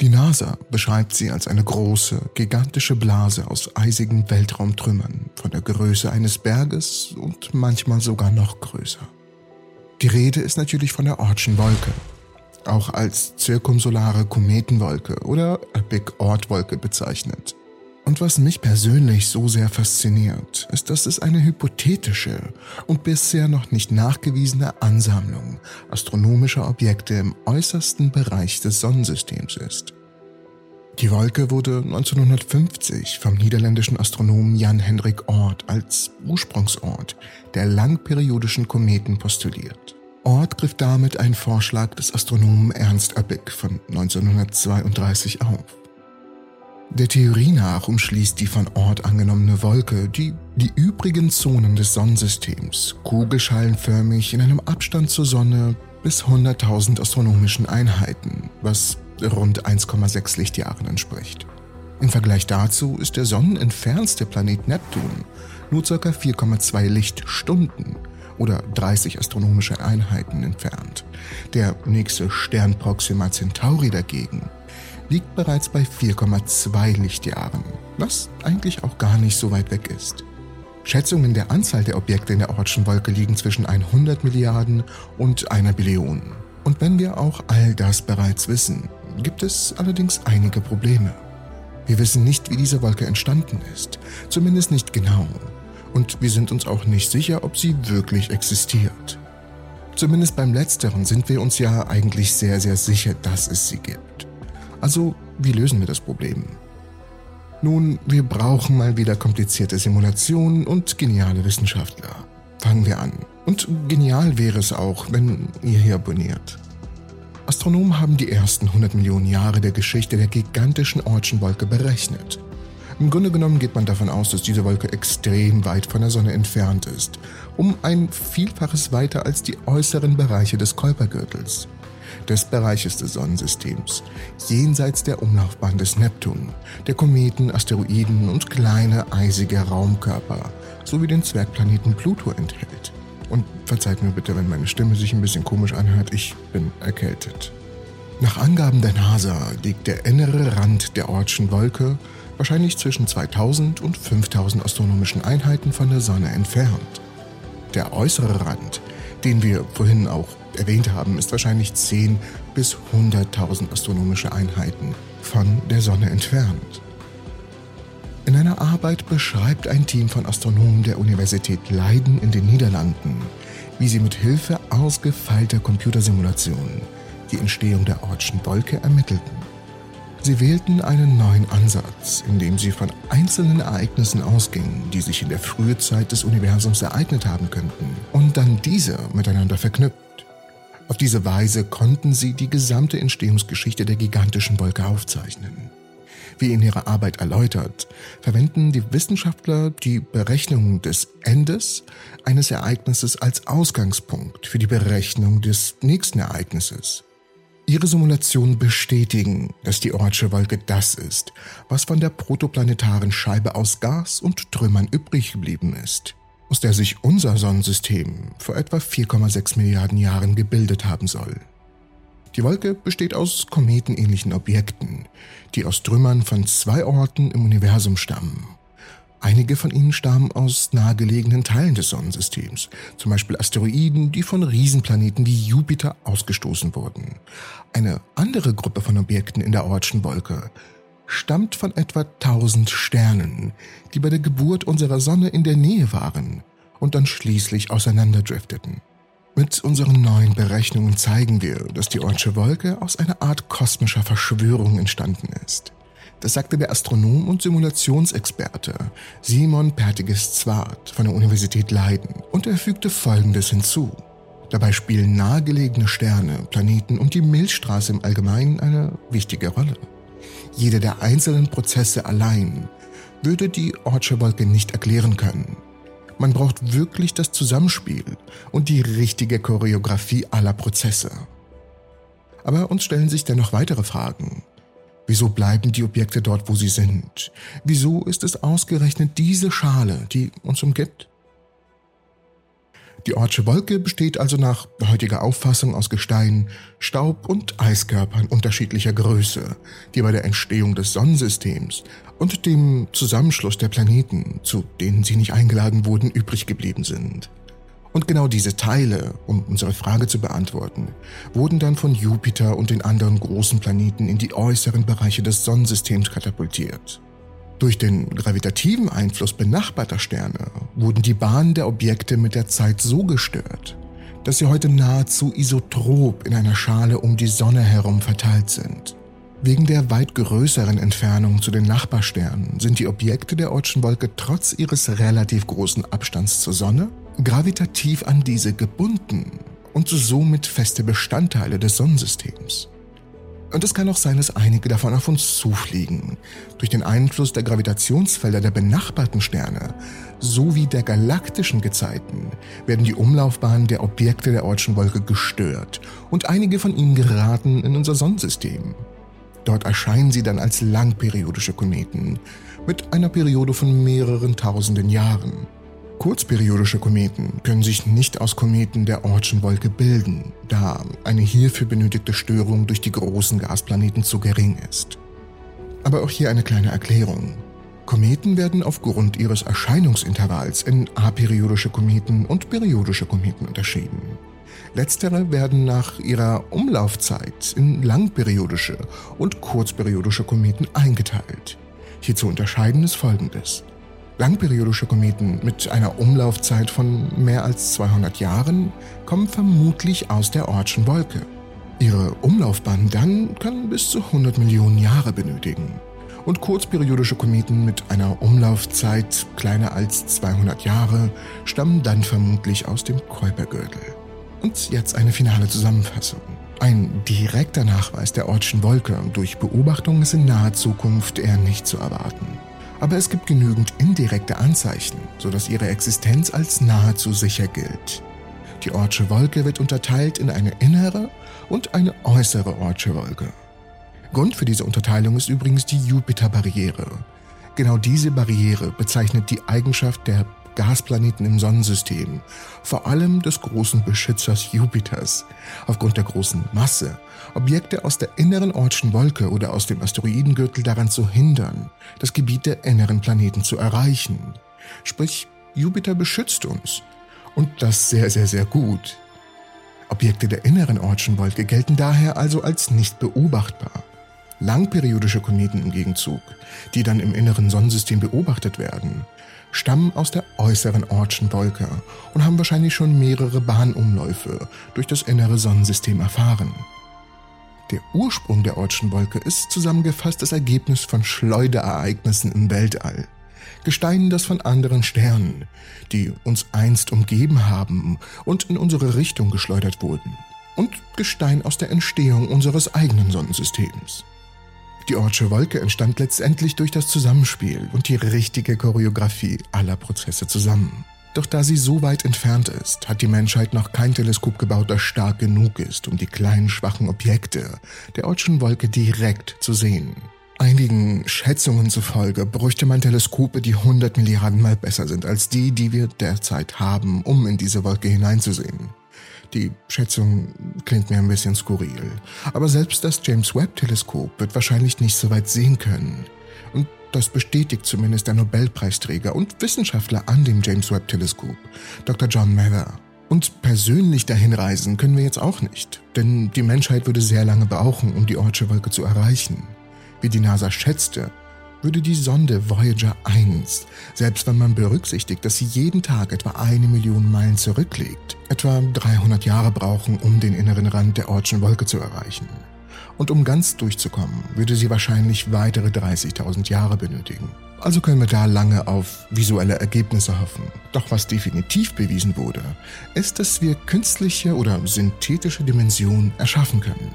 Die NASA beschreibt sie als eine große, gigantische Blase aus eisigen Weltraumtrümmern von der Größe eines Berges und manchmal sogar noch größer. Die Rede ist natürlich von der Ortschen Wolke, auch als zirkumsolare Kometenwolke oder Epic Oort Wolke bezeichnet. Und was mich persönlich so sehr fasziniert, ist, dass es eine hypothetische und bisher noch nicht nachgewiesene Ansammlung astronomischer Objekte im äußersten Bereich des Sonnensystems ist. Die Wolke wurde 1950 vom niederländischen Astronomen Jan Hendrik Oort als Ursprungsort der langperiodischen Kometen postuliert. Oort griff damit einen Vorschlag des Astronomen Ernst Öppig von 1932 auf. Der Theorie nach umschließt die von Ort angenommene Wolke die, die übrigen Zonen des Sonnensystems kugelschalenförmig in einem Abstand zur Sonne bis 100.000 astronomischen Einheiten, was rund 1,6 Lichtjahren entspricht. Im Vergleich dazu ist der sonnenentfernste Planet Neptun nur ca. 4,2 Lichtstunden oder 30 astronomische Einheiten entfernt. Der nächste Stern Proxima Centauri dagegen liegt bereits bei 4,2 Lichtjahren, was eigentlich auch gar nicht so weit weg ist. Schätzungen der Anzahl der Objekte in der Ortschen Wolke liegen zwischen 100 Milliarden und einer Billion. Und wenn wir auch all das bereits wissen, gibt es allerdings einige Probleme. Wir wissen nicht, wie diese Wolke entstanden ist, zumindest nicht genau. Und wir sind uns auch nicht sicher, ob sie wirklich existiert. Zumindest beim letzteren sind wir uns ja eigentlich sehr, sehr sicher, dass es sie gibt. Also, wie lösen wir das Problem? Nun, wir brauchen mal wieder komplizierte Simulationen und geniale Wissenschaftler. Fangen wir an. Und genial wäre es auch, wenn ihr hier abonniert. Astronomen haben die ersten 100 Millionen Jahre der Geschichte der gigantischen Ortschen Wolke berechnet. Im Grunde genommen geht man davon aus, dass diese Wolke extrem weit von der Sonne entfernt ist, um ein Vielfaches weiter als die äußeren Bereiche des Kuipergürtels des Bereiches des Sonnensystems, jenseits der Umlaufbahn des Neptun, der Kometen, Asteroiden und kleine eisige Raumkörper sowie den Zwergplaneten Pluto enthält. Und verzeiht mir bitte, wenn meine Stimme sich ein bisschen komisch anhört, ich bin erkältet. Nach Angaben der NASA liegt der innere Rand der Ortschen Wolke wahrscheinlich zwischen 2000 und 5000 astronomischen Einheiten von der Sonne entfernt. Der äußere Rand, den wir vorhin auch erwähnt haben, ist wahrscheinlich 10 bis 100.000 astronomische Einheiten von der Sonne entfernt. In einer Arbeit beschreibt ein Team von Astronomen der Universität Leiden in den Niederlanden, wie sie mit Hilfe ausgefeilter Computersimulationen die Entstehung der Ortschen Wolke ermittelten. Sie wählten einen neuen Ansatz, indem sie von einzelnen Ereignissen ausgingen, die sich in der Frühzeit des Universums ereignet haben könnten, und dann diese miteinander verknüpft. Auf diese Weise konnten sie die gesamte Entstehungsgeschichte der gigantischen Wolke aufzeichnen. Wie in ihrer Arbeit erläutert, verwenden die Wissenschaftler die Berechnung des Endes eines Ereignisses als Ausgangspunkt für die Berechnung des nächsten Ereignisses. Ihre Simulationen bestätigen, dass die Ortsche Wolke das ist, was von der protoplanetaren Scheibe aus Gas und Trümmern übrig geblieben ist aus der sich unser Sonnensystem vor etwa 4,6 Milliarden Jahren gebildet haben soll. Die Wolke besteht aus kometenähnlichen Objekten, die aus Trümmern von zwei Orten im Universum stammen. Einige von ihnen stammen aus nahegelegenen Teilen des Sonnensystems, zum Beispiel Asteroiden, die von Riesenplaneten wie Jupiter ausgestoßen wurden. Eine andere Gruppe von Objekten in der Ortschen Wolke stammt von etwa 1000 Sternen, die bei der Geburt unserer Sonne in der Nähe waren und dann schließlich auseinanderdrifteten. Mit unseren neuen Berechnungen zeigen wir, dass die Ortsche Wolke aus einer Art kosmischer Verschwörung entstanden ist. Das sagte der Astronom und Simulationsexperte Simon Pertiges-Zwart von der Universität Leiden und er fügte Folgendes hinzu. Dabei spielen nahegelegene Sterne, Planeten und die Milchstraße im Allgemeinen eine wichtige Rolle. Jede der einzelnen Prozesse allein würde die Ortsche Wolke nicht erklären können. Man braucht wirklich das Zusammenspiel und die richtige Choreografie aller Prozesse. Aber uns stellen sich dennoch weitere Fragen. Wieso bleiben die Objekte dort, wo sie sind? Wieso ist es ausgerechnet diese Schale, die uns umgibt? Die Ortsche Wolke besteht also nach heutiger Auffassung aus Gestein, Staub und Eiskörpern unterschiedlicher Größe, die bei der Entstehung des Sonnensystems und dem Zusammenschluss der Planeten, zu denen sie nicht eingeladen wurden, übrig geblieben sind. Und genau diese Teile, um unsere Frage zu beantworten, wurden dann von Jupiter und den anderen großen Planeten in die äußeren Bereiche des Sonnensystems katapultiert. Durch den gravitativen Einfluss benachbarter Sterne wurden die Bahnen der Objekte mit der Zeit so gestört, dass sie heute nahezu isotrop in einer Schale um die Sonne herum verteilt sind. Wegen der weit größeren Entfernung zu den Nachbarsternen sind die Objekte der Oortschen Wolke trotz ihres relativ großen Abstands zur Sonne gravitativ an diese gebunden und somit feste Bestandteile des Sonnensystems. Und es kann auch sein, dass einige davon auf uns zufliegen. Durch den Einfluss der Gravitationsfelder der benachbarten Sterne sowie der galaktischen Gezeiten werden die Umlaufbahnen der Objekte der Oortschen Wolke gestört und einige von ihnen geraten in unser Sonnensystem. Dort erscheinen sie dann als langperiodische Kometen mit einer Periode von mehreren tausenden Jahren. Kurzperiodische Kometen können sich nicht aus Kometen der Oortschen Wolke bilden, da eine hierfür benötigte Störung durch die großen Gasplaneten zu gering ist. Aber auch hier eine kleine Erklärung. Kometen werden aufgrund ihres Erscheinungsintervalls in aperiodische Kometen und periodische Kometen unterschieden. Letztere werden nach ihrer Umlaufzeit in langperiodische und kurzperiodische Kometen eingeteilt. Hier zu unterscheiden ist folgendes. Langperiodische Kometen mit einer Umlaufzeit von mehr als 200 Jahren kommen vermutlich aus der Oortschen Wolke. Ihre Umlaufbahn dann kann bis zu 100 Millionen Jahre benötigen. Und kurzperiodische Kometen mit einer Umlaufzeit kleiner als 200 Jahre stammen dann vermutlich aus dem Kuipergürtel. Und jetzt eine finale Zusammenfassung. Ein direkter Nachweis der Oortschen Wolke durch Beobachtung ist in naher Zukunft eher nicht zu erwarten aber es gibt genügend indirekte Anzeichen, sodass ihre Existenz als nahezu sicher gilt. Die Ortsche Wolke wird unterteilt in eine innere und eine äußere Ortsche Wolke. Grund für diese Unterteilung ist übrigens die Jupiter-Barriere. Genau diese Barriere bezeichnet die Eigenschaft der Gasplaneten im Sonnensystem, vor allem des großen Beschützers Jupiters, aufgrund der großen Masse, Objekte aus der inneren Ortschen Wolke oder aus dem Asteroidengürtel daran zu hindern, das Gebiet der inneren Planeten zu erreichen. Sprich, Jupiter beschützt uns. Und das sehr, sehr, sehr gut. Objekte der inneren Ortschen Wolke gelten daher also als nicht beobachtbar. Langperiodische Kometen im Gegenzug, die dann im inneren Sonnensystem beobachtet werden, stammen aus der äußeren Ortschen Wolke und haben wahrscheinlich schon mehrere Bahnumläufe durch das innere Sonnensystem erfahren. Der Ursprung der Ortschen Wolke ist zusammengefasst das Ergebnis von Schleuderereignissen im Weltall. Gestein, das von anderen Sternen, die uns einst umgeben haben und in unsere Richtung geschleudert wurden. Und Gestein aus der Entstehung unseres eigenen Sonnensystems. Die Ortsche Wolke entstand letztendlich durch das Zusammenspiel und die richtige Choreografie aller Prozesse zusammen. Doch da sie so weit entfernt ist, hat die Menschheit noch kein Teleskop gebaut, das stark genug ist, um die kleinen, schwachen Objekte der Ortschen Wolke direkt zu sehen. Einigen Schätzungen zufolge bräuchte man Teleskope, die 100 Milliarden Mal besser sind als die, die wir derzeit haben, um in diese Wolke hineinzusehen. Die Schätzung klingt mir ein bisschen skurril. Aber selbst das James Webb-Teleskop wird wahrscheinlich nicht so weit sehen können. Und das bestätigt zumindest der Nobelpreisträger und Wissenschaftler an dem James Webb-Teleskop, Dr. John Mather. Und persönlich dahin reisen können wir jetzt auch nicht, denn die Menschheit würde sehr lange brauchen, um die Ortsche Wolke zu erreichen. Wie die NASA schätzte, würde die Sonde Voyager 1, selbst wenn man berücksichtigt, dass sie jeden Tag etwa eine Million Meilen zurücklegt, etwa 300 Jahre brauchen, um den inneren Rand der Ortschen Wolke zu erreichen. Und um ganz durchzukommen, würde sie wahrscheinlich weitere 30.000 Jahre benötigen. Also können wir da lange auf visuelle Ergebnisse hoffen. Doch was definitiv bewiesen wurde, ist, dass wir künstliche oder synthetische Dimensionen erschaffen können.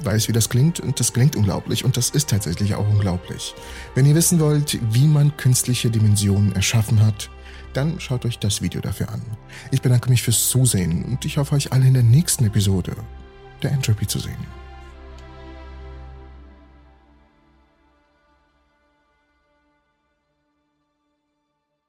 Weiß, wie das klingt und das klingt unglaublich und das ist tatsächlich auch unglaublich. Wenn ihr wissen wollt, wie man künstliche Dimensionen erschaffen hat, dann schaut euch das Video dafür an. Ich bedanke mich fürs Zusehen und ich hoffe euch alle in der nächsten Episode der Entropy zu sehen.